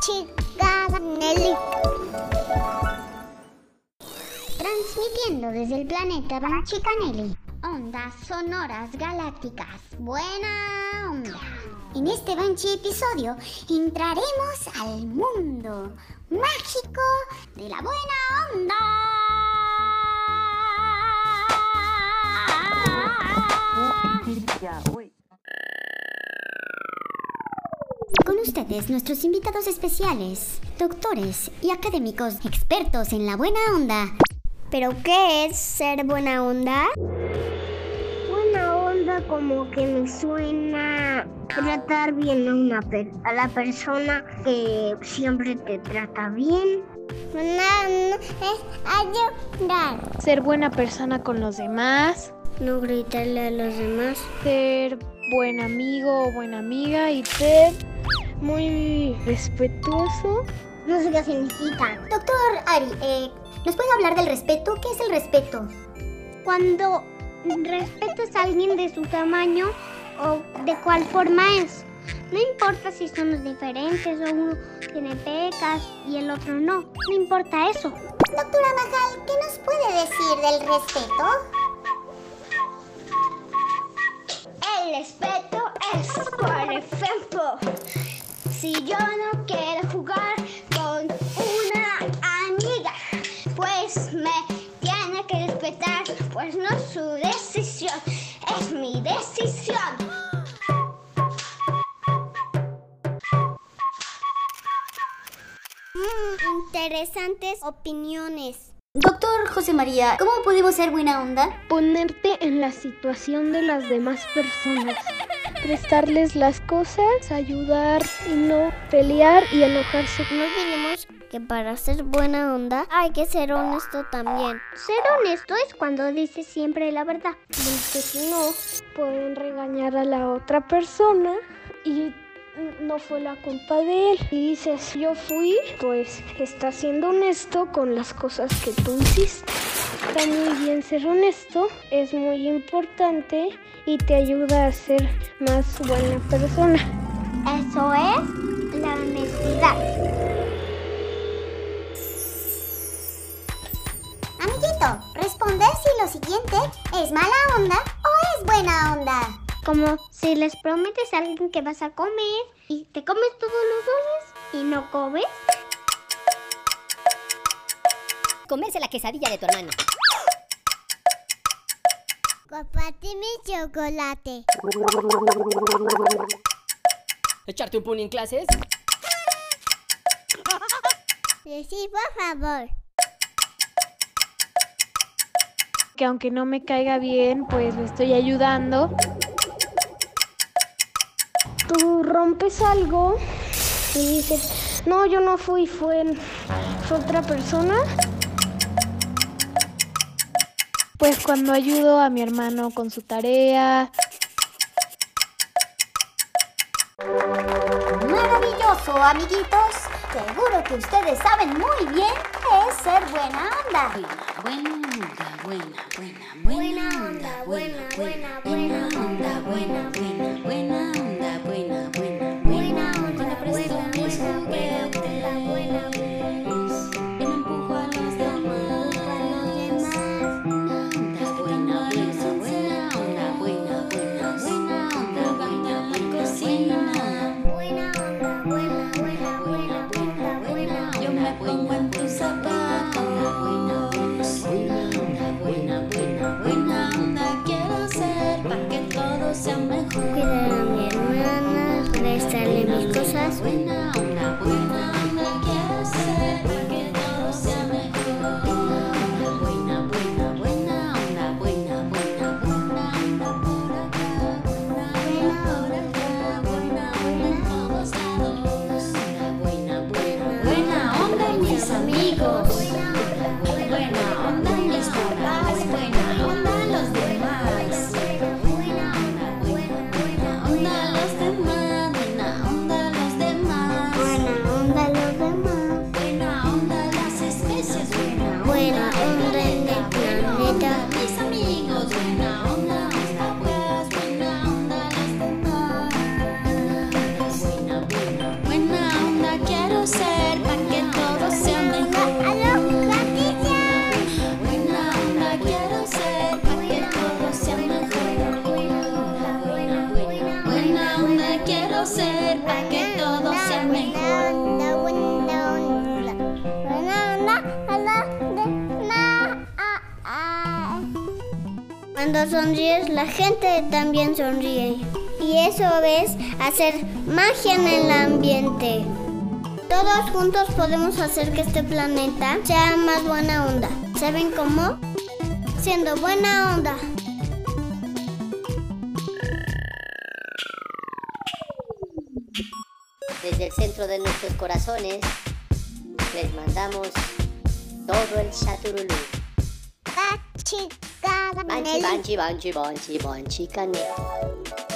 Chica Nelly. Transmitiendo desde el planeta Banchicanelli. Ondas sonoras galácticas. Buena onda. En este Banchi episodio entraremos al mundo mágico de la buena onda. Ustedes nuestros invitados especiales, doctores y académicos expertos en la buena onda. ¿Pero qué es ser buena onda? Buena onda como que me suena tratar bien a, una per- a la persona que siempre te trata bien. Buena onda es ayudar. ser buena persona con los demás, No gritarle a los demás. ser buen amigo o buena amiga y ser muy respetuoso. No sé qué significa. Doctor Ari, eh, ¿nos puede hablar del respeto? ¿Qué es el respeto? Cuando respetas a alguien de su tamaño o de cuál forma es. No importa si somos diferentes o uno tiene pecas y el otro no. No importa eso. Doctora Majal, ¿qué nos puede decir del respeto? El respeto es, por ejemplo, si yo no quiero jugar con una amiga, pues me tiene que respetar, pues no es su decisión, es mi decisión. interesantes opiniones. Doctor José María, ¿cómo podemos ser buena onda? Ponerte en la situación de las demás personas. Prestarles las cosas, ayudar y no pelear y enojarse. No olvidemos que para ser buena onda hay que ser honesto también. Ser honesto es cuando dices siempre la verdad. Porque si no, pueden regañar a la otra persona y no fue la culpa de él. Y dices, yo fui, pues está siendo honesto con las cosas que tú hiciste. Está muy bien ser honesto, es muy importante y te ayuda a ser más buena persona. Eso es la honestidad. Amiguito, responder si lo siguiente es mala onda o es buena onda. Como si les prometes a alguien que vas a comer y te comes todos los dulces y no comes. Comerse la quesadilla de tu hermano. Comparte mi chocolate. Echarte un puni en clases. Sí, por favor. Que aunque no me caiga bien, pues le estoy ayudando. Tú rompes algo y dices, no, yo no fui, fue, fue otra persona. Pues cuando ayudo a mi hermano con su tarea, Maravilloso, amiguitos. Seguro que ustedes saben muy bien qué es ser buena onda. Buena onda, buena, buena, buena onda, buena, buena, buena onda, buena, buena, buena onda, buena, buena, buena amigos. Para que todo sea mejor. ah, ah. Cuando sonríes, la gente también sonríe. Y eso es hacer magia en el ambiente. Todos juntos podemos hacer que este planeta sea más buena onda. ¿Saben cómo? Siendo buena onda. Desde el centro de nuestros corazones les mandamos todo el chaturulú. Banchi, banchi, banchi, banchi, banchi, canejo.